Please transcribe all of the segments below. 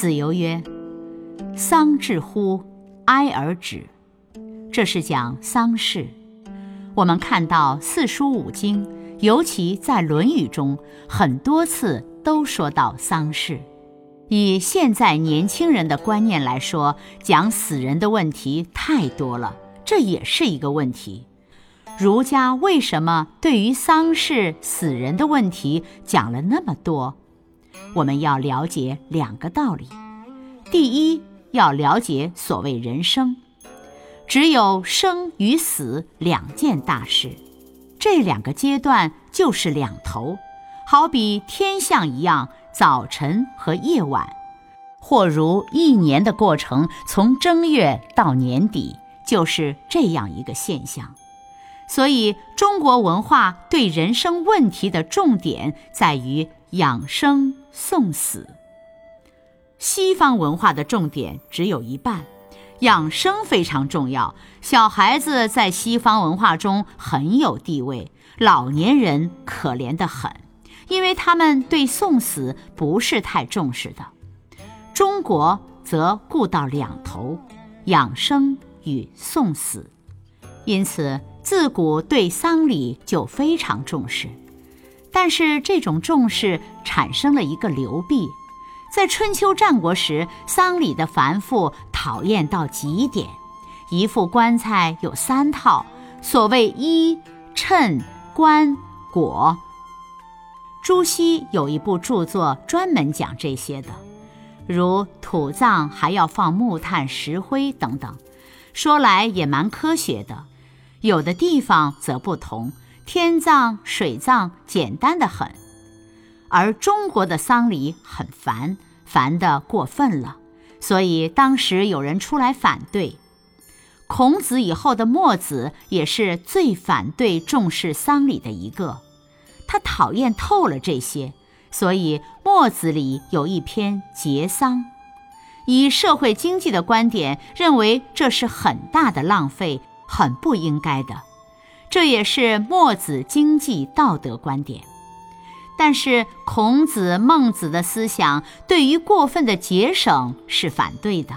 子游曰：“丧至乎，哀而止。”这是讲丧事。我们看到四书五经，尤其在《论语》中，很多次都说到丧事。以现在年轻人的观念来说，讲死人的问题太多了，这也是一个问题。儒家为什么对于丧事、死人的问题讲了那么多？我们要了解两个道理：第一，要了解所谓人生，只有生与死两件大事，这两个阶段就是两头，好比天象一样，早晨和夜晚，或如一年的过程，从正月到年底，就是这样一个现象。所以，中国文化对人生问题的重点在于养生送死。西方文化的重点只有一半，养生非常重要。小孩子在西方文化中很有地位，老年人可怜得很，因为他们对送死不是太重视的。中国则顾到两头，养生与送死，因此。自古对丧礼就非常重视，但是这种重视产生了一个流弊。在春秋战国时，丧礼的繁复讨厌到极点，一副棺材有三套，所谓衣、衬、棺、椁。朱熹有一部著作专门讲这些的，如土葬还要放木炭、石灰等等，说来也蛮科学的。有的地方则不同，天葬、水葬简单的很，而中国的丧礼很烦，烦的过分了，所以当时有人出来反对。孔子以后的墨子也是最反对重视丧礼的一个，他讨厌透了这些，所以墨子里有一篇节丧，以社会经济的观点认为这是很大的浪费。很不应该的，这也是墨子经济道德观点。但是孔子、孟子的思想对于过分的节省是反对的。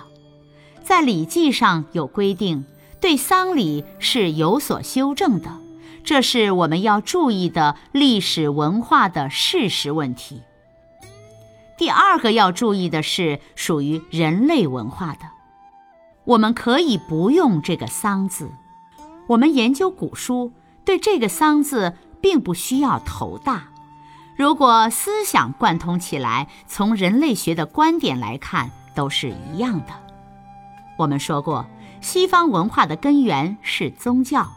在《礼记》上有规定，对丧礼是有所修正的，这是我们要注意的历史文化的事实问题。第二个要注意的是属于人类文化的，我们可以不用这个“丧”字。我们研究古书，对这个“丧”字并不需要头大。如果思想贯通起来，从人类学的观点来看，都是一样的。我们说过，西方文化的根源是宗教，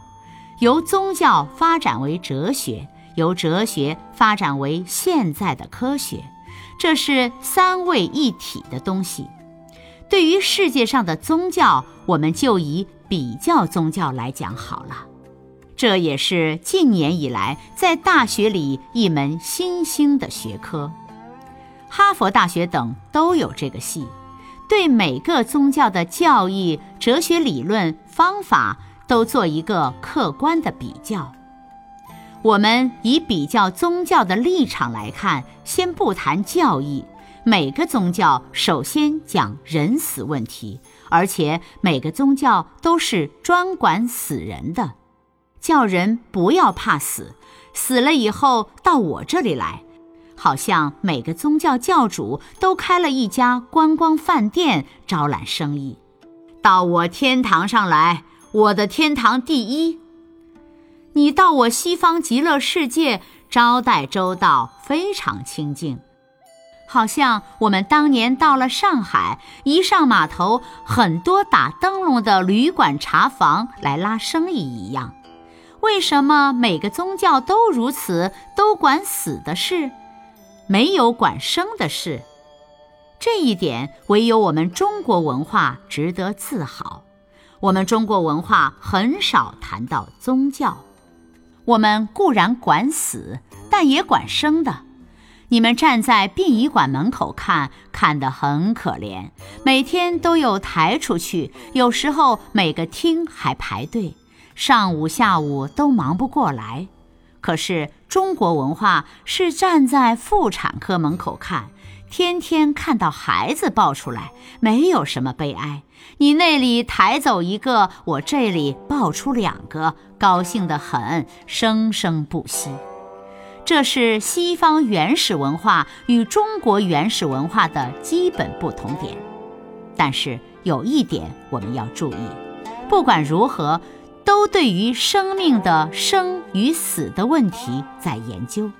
由宗教发展为哲学，由哲学发展为现在的科学，这是三位一体的东西。对于世界上的宗教，我们就以。比较宗教来讲好了，这也是近年以来在大学里一门新兴的学科。哈佛大学等都有这个系，对每个宗教的教义、哲学理论、方法都做一个客观的比较。我们以比较宗教的立场来看，先不谈教义。每个宗教首先讲人死问题，而且每个宗教都是专管死人的，叫人不要怕死，死了以后到我这里来，好像每个宗教教主都开了一家观光饭店招揽生意，到我天堂上来，我的天堂第一。你到我西方极乐世界，招待周到，非常清净。好像我们当年到了上海，一上码头，很多打灯笼的旅馆、茶房来拉生意一样。为什么每个宗教都如此，都管死的事，没有管生的事？这一点唯有我们中国文化值得自豪。我们中国文化很少谈到宗教，我们固然管死，但也管生的。你们站在殡仪馆门口看，看得很可怜，每天都有抬出去，有时候每个厅还排队，上午下午都忙不过来。可是中国文化是站在妇产科门口看，天天看到孩子抱出来，没有什么悲哀。你那里抬走一个，我这里抱出两个，高兴得很，生生不息。这是西方原始文化与中国原始文化的基本不同点，但是有一点我们要注意：不管如何，都对于生命的生与死的问题在研究。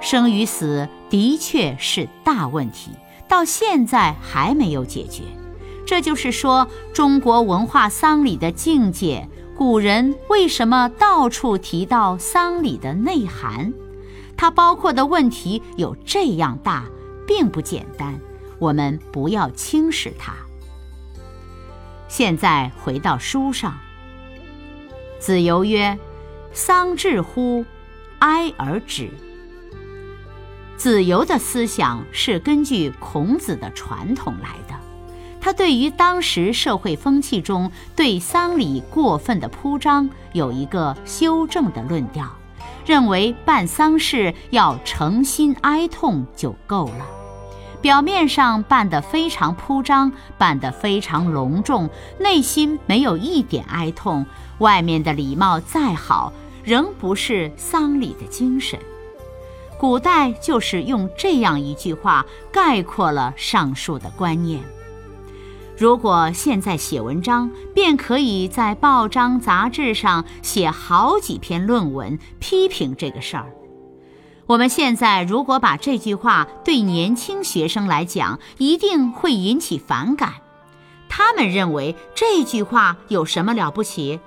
生与死的确是大问题，到现在还没有解决。这就是说，中国文化丧礼的境界。古人为什么到处提到丧礼的内涵？它包括的问题有这样大，并不简单。我们不要轻视它。现在回到书上，子游曰：“丧至乎，哀而止。”子游的思想是根据孔子的传统来的。他对于当时社会风气中对丧礼过分的铺张有一个修正的论调，认为办丧事要诚心哀痛就够了。表面上办得非常铺张，办得非常隆重，内心没有一点哀痛，外面的礼貌再好，仍不是丧礼的精神。古代就是用这样一句话概括了上述的观念。如果现在写文章，便可以在报章杂志上写好几篇论文批评这个事儿。我们现在如果把这句话对年轻学生来讲，一定会引起反感。他们认为这句话有什么了不起？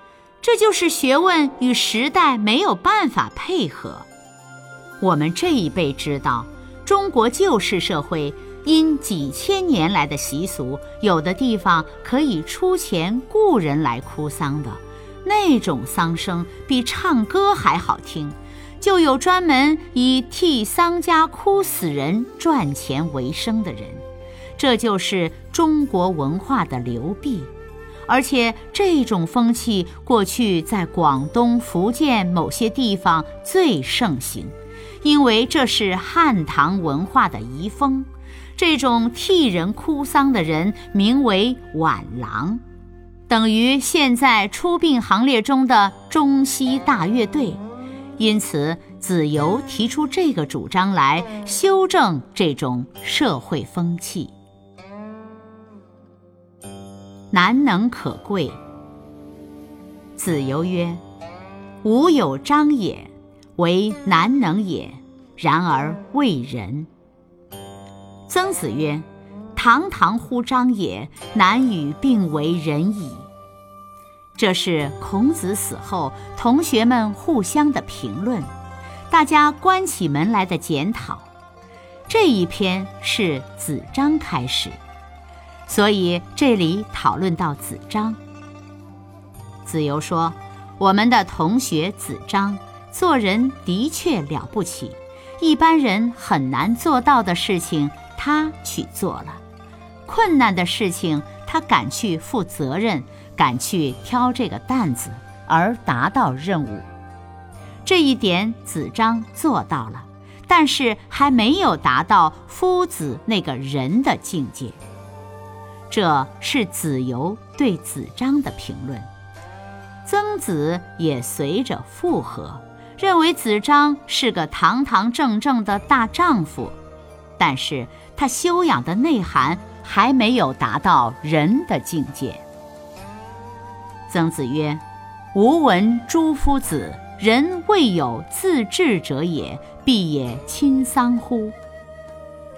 这就是学问与时代没有办法配合。我们这一辈知道，中国旧式社会。因几千年来的习俗，有的地方可以出钱雇人来哭丧的，那种丧声比唱歌还好听，就有专门以替丧家哭死人赚钱为生的人，这就是中国文化的流弊。而且这种风气过去在广东、福建某些地方最盛行，因为这是汉唐文化的遗风。这种替人哭丧的人名为挽郎，等于现在出殡行列中的中西大乐队。因此，子由提出这个主张来修正这种社会风气。难能可贵。子由曰：“吾有章也，为难能也，然而为人。”曾子曰：“堂堂乎章也，难与并为仁矣。”这是孔子死后同学们互相的评论，大家关起门来的检讨。这一篇是子张开始，所以这里讨论到子张。子游说：“我们的同学子张做人的确了不起，一般人很难做到的事情。”他去做了困难的事情，他敢去负责任，敢去挑这个担子，而达到任务。这一点子张做到了，但是还没有达到夫子那个人的境界。这是子游对子张的评论，曾子也随着附和，认为子张是个堂堂正正的大丈夫。但是他修养的内涵还没有达到人的境界。曾子曰：“吾闻诸夫子，人未有自治者也，必也亲丧乎？”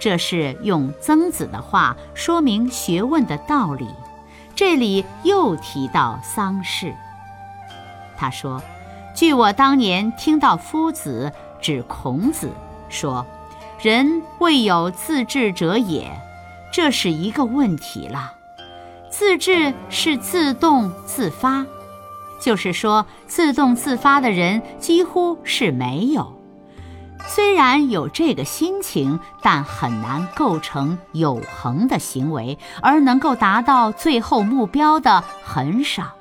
这是用曾子的话说明学问的道理。这里又提到丧事。他说：“据我当年听到夫子指孔子说。”人未有自治者也，这是一个问题了。自治是自动自发，就是说自动自发的人几乎是没有。虽然有这个心情，但很难构成有恒的行为，而能够达到最后目标的很少。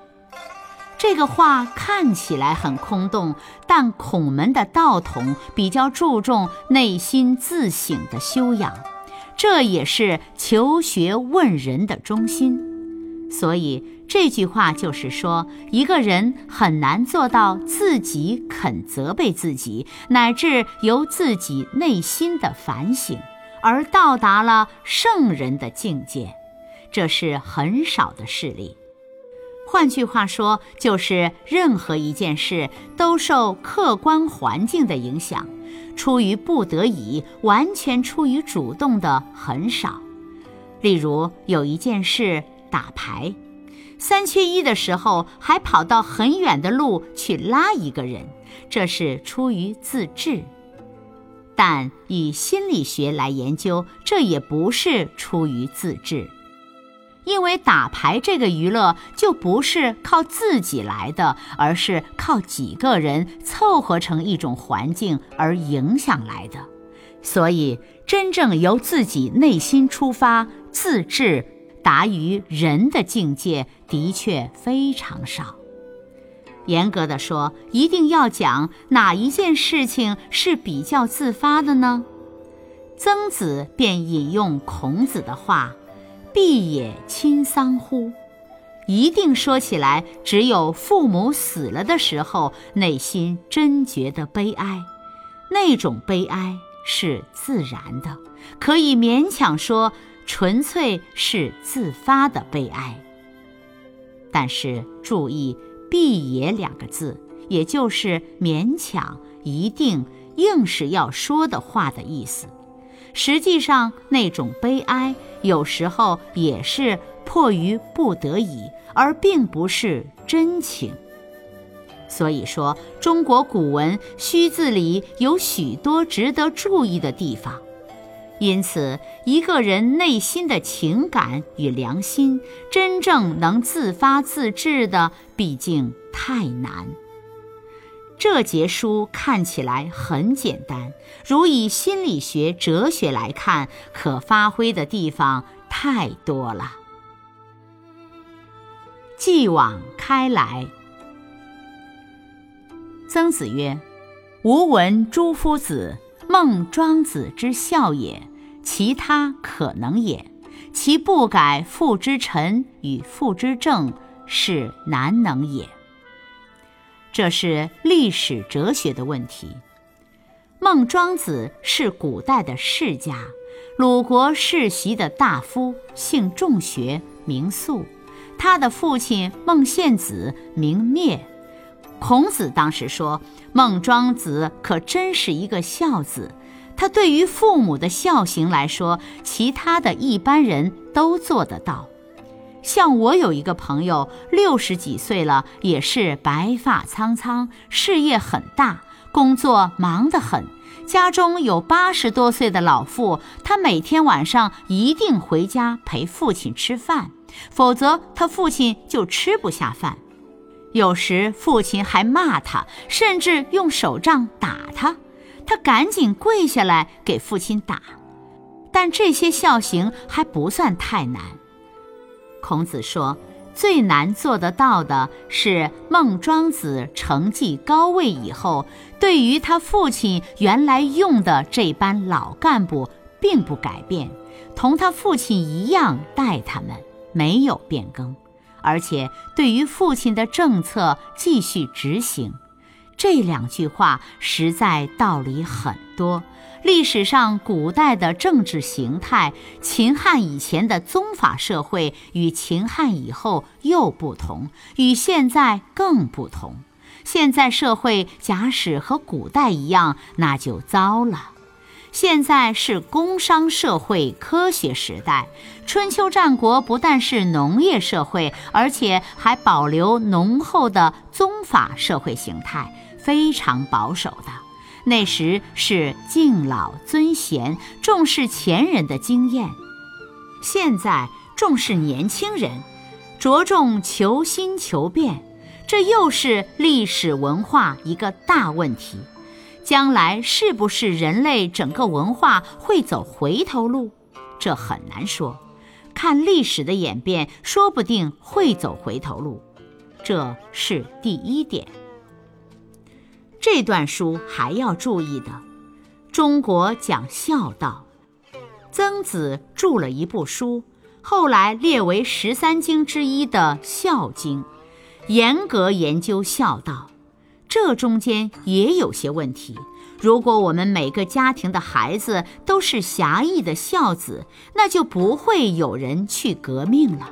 这个话看起来很空洞，但孔门的道统比较注重内心自省的修养，这也是求学问人的中心。所以这句话就是说，一个人很难做到自己肯责备自己，乃至由自己内心的反省而到达了圣人的境界，这是很少的事例。换句话说，就是任何一件事都受客观环境的影响，出于不得已，完全出于主动的很少。例如有一件事打牌，三缺一的时候还跑到很远的路去拉一个人，这是出于自制。但以心理学来研究，这也不是出于自制。因为打牌这个娱乐就不是靠自己来的，而是靠几个人凑合成一种环境而影响来的，所以真正由自己内心出发、自治达于人的境界的确非常少。严格的说，一定要讲哪一件事情是比较自发的呢？曾子便引用孔子的话。必也亲丧乎？一定说起来，只有父母死了的时候，内心真觉得悲哀。那种悲哀是自然的，可以勉强说纯粹是自发的悲哀。但是注意“必也”两个字，也就是勉强、一定、硬是要说的话的意思。实际上，那种悲哀有时候也是迫于不得已，而并不是真情。所以说，中国古文“虚”字里有许多值得注意的地方。因此，一个人内心的情感与良心，真正能自发自治的，毕竟太难。这节书看起来很简单，如以心理学、哲学来看，可发挥的地方太多了。继往开来，曾子曰：“吾闻诸夫子，孟庄子之孝也，其他可能也。其不改父之臣与父之政，是难能也。”这是历史哲学的问题。孟庄子是古代的世家，鲁国世袭的大夫，姓仲学，名肃。他的父亲孟献子名灭。孔子当时说：“孟庄子可真是一个孝子。他对于父母的孝行来说，其他的一般人都做得到。”像我有一个朋友，六十几岁了，也是白发苍苍，事业很大，工作忙得很。家中有八十多岁的老父，他每天晚上一定回家陪父亲吃饭，否则他父亲就吃不下饭。有时父亲还骂他，甚至用手杖打他，他赶紧跪下来给父亲打。但这些孝行还不算太难。孔子说：“最难做得到的是孟庄子成绩高位以后，对于他父亲原来用的这班老干部，并不改变，同他父亲一样待他们，没有变更，而且对于父亲的政策继续执行。”这两句话实在道理很多。历史上古代的政治形态，秦汉以前的宗法社会与秦汉以后又不同，与现在更不同。现在社会假使和古代一样，那就糟了。现在是工商社会、科学时代。春秋战国不但是农业社会，而且还保留浓厚的宗法社会形态，非常保守的。那时是敬老尊贤，重视前人的经验。现在重视年轻人，着重求新求变，这又是历史文化一个大问题。将来是不是人类整个文化会走回头路？这很难说。看历史的演变，说不定会走回头路。这是第一点。这段书还要注意的，中国讲孝道，曾子著了一部书，后来列为十三经之一的《孝经》，严格研究孝道，这中间也有些问题。如果我们每个家庭的孩子都是狭义的孝子，那就不会有人去革命了。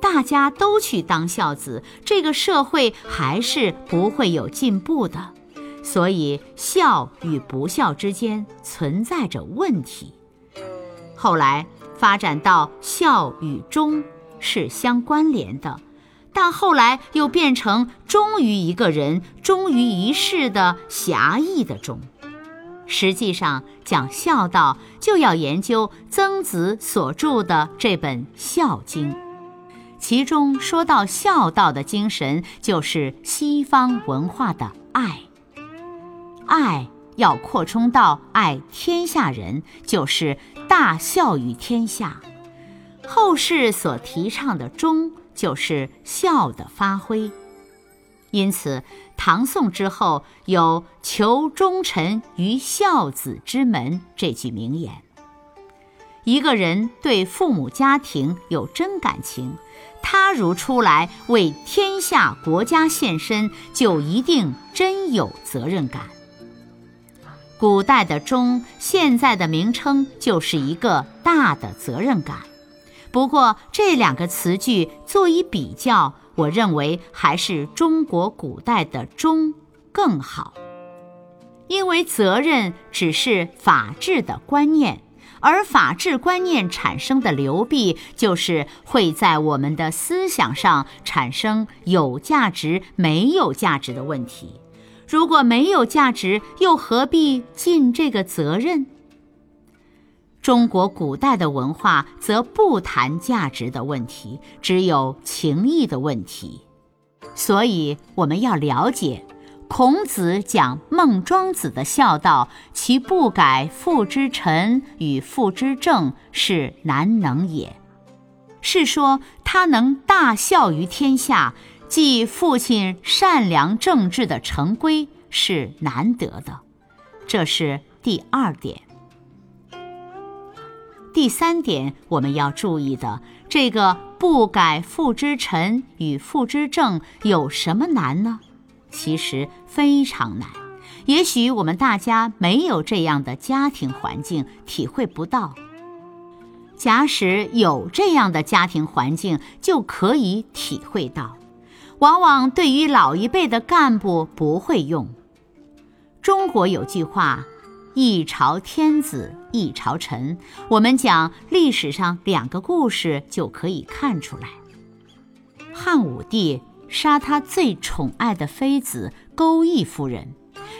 大家都去当孝子，这个社会还是不会有进步的。所以，孝与不孝之间存在着问题。后来发展到孝与忠是相关联的，但后来又变成忠于一个人、忠于一世的狭义的忠。实际上，讲孝道就要研究曾子所著的这本《孝经》，其中说到孝道的精神，就是西方文化的爱。爱要扩充到爱天下人，就是大孝于天下。后世所提倡的忠，就是孝的发挥。因此，唐宋之后有“求忠臣于孝子之门”这句名言。一个人对父母家庭有真感情，他如出来为天下国家献身，就一定真有责任感。古代的忠，现在的名称就是一个大的责任感。不过这两个词句做一比较，我认为还是中国古代的忠更好，因为责任只是法治的观念，而法治观念产生的流弊，就是会在我们的思想上产生有价值、没有价值的问题。如果没有价值，又何必尽这个责任？中国古代的文化则不谈价值的问题，只有情义的问题。所以我们要了解，孔子讲孟庄子的孝道，其不改父之臣与父之政，是难能也。是说他能大孝于天下。继父亲善良正直的成规是难得的，这是第二点。第三点我们要注意的，这个不改父之臣与父之政有什么难呢？其实非常难。也许我们大家没有这样的家庭环境，体会不到。假使有这样的家庭环境，就可以体会到。往往对于老一辈的干部不会用。中国有句话：“一朝天子一朝臣。”我们讲历史上两个故事就可以看出来。汉武帝杀他最宠爱的妃子钩弋夫人，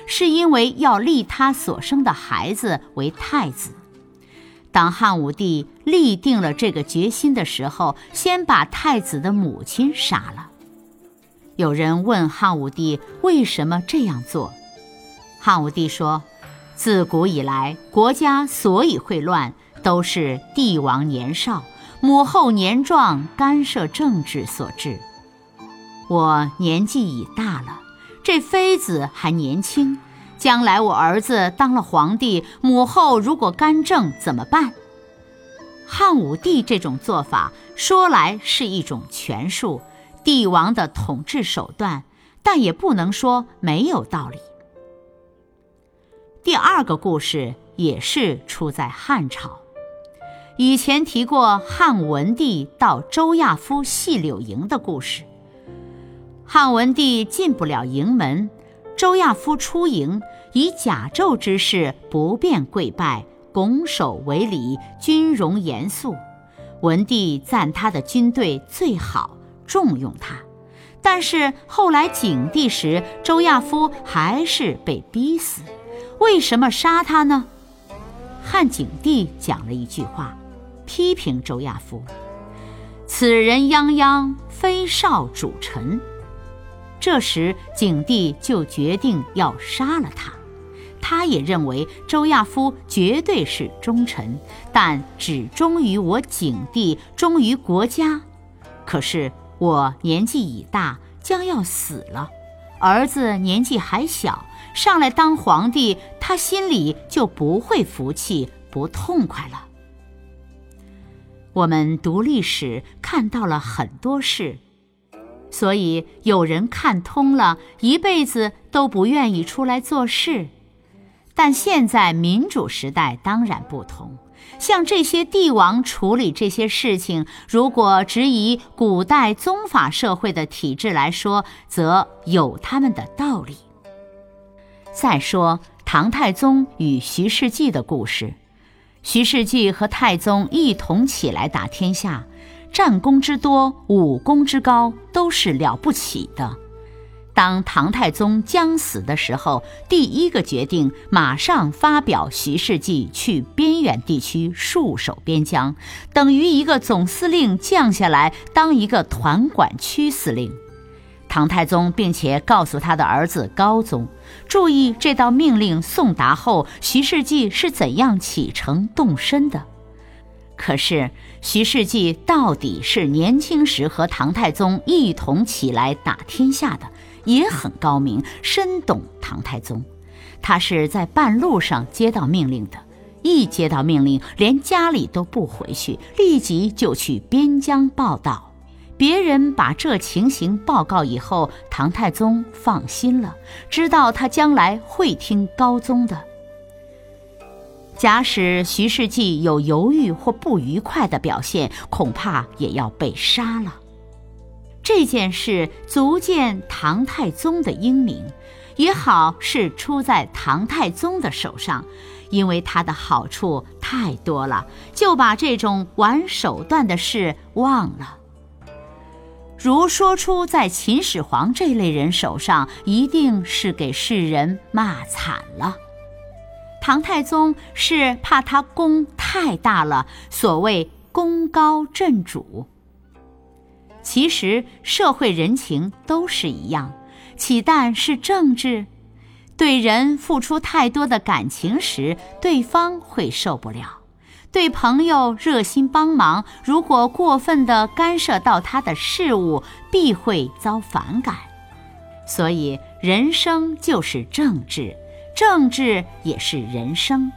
是因为要立他所生的孩子为太子。当汉武帝立定了这个决心的时候，先把太子的母亲杀了。有人问汉武帝为什么这样做，汉武帝说：“自古以来，国家所以会乱，都是帝王年少，母后年壮，干涉政治所致。我年纪已大了，这妃子还年轻，将来我儿子当了皇帝，母后如果干政怎么办？”汉武帝这种做法，说来是一种权术。帝王的统治手段，但也不能说没有道理。第二个故事也是出在汉朝，以前提过汉文帝到周亚夫细柳营的故事。汉文帝进不了营门，周亚夫出营，以甲胄之势不便跪拜，拱手为礼，军容严肃。文帝赞他的军队最好。重用他，但是后来景帝时，周亚夫还是被逼死。为什么杀他呢？汉景帝讲了一句话：“批评周亚夫：“此人泱泱，非少主臣。”这时，景帝就决定要杀了他。他也认为周亚夫绝对是忠臣，但只忠于我景帝，忠于国家。可是我年纪已大，将要死了，儿子年纪还小，上来当皇帝，他心里就不会服气、不痛快了。我们读历史看到了很多事。所以有人看通了，一辈子都不愿意出来做事。但现在民主时代当然不同，像这些帝王处理这些事情，如果只以古代宗法社会的体制来说，则有他们的道理。再说唐太宗与徐世绩的故事，徐世绩和太宗一同起来打天下。战功之多，武功之高，都是了不起的。当唐太宗将死的时候，第一个决定马上发表徐世绩去边远地区戍守边疆，等于一个总司令降下来当一个团管区司令。唐太宗并且告诉他的儿子高宗，注意这道命令送达后，徐世绩是怎样启程动身的。可是，徐世绩到底是年轻时和唐太宗一同起来打天下的，也很高明，深懂唐太宗。他是在半路上接到命令的，一接到命令，连家里都不回去，立即就去边疆报道。别人把这情形报告以后，唐太宗放心了，知道他将来会听高宗的。假使徐世绩有犹豫或不愉快的表现，恐怕也要被杀了。这件事足见唐太宗的英明，也好是出在唐太宗的手上，因为他的好处太多了，就把这种玩手段的事忘了。如说出在秦始皇这类人手上，一定是给世人骂惨了。唐太宗是怕他功太大了，所谓功高震主。其实社会人情都是一样，岂但是政治？对人付出太多的感情时，对方会受不了；对朋友热心帮忙，如果过分的干涉到他的事物，必会遭反感。所以人生就是政治。政治也是人生，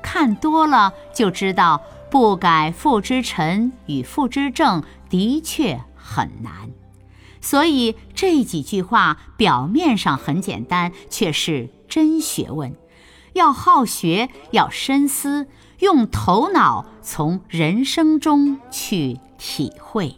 看多了就知道，不改父之臣与父之政的确很难。所以这几句话表面上很简单，却是真学问，要好学，要深思，用头脑从人生中去体会。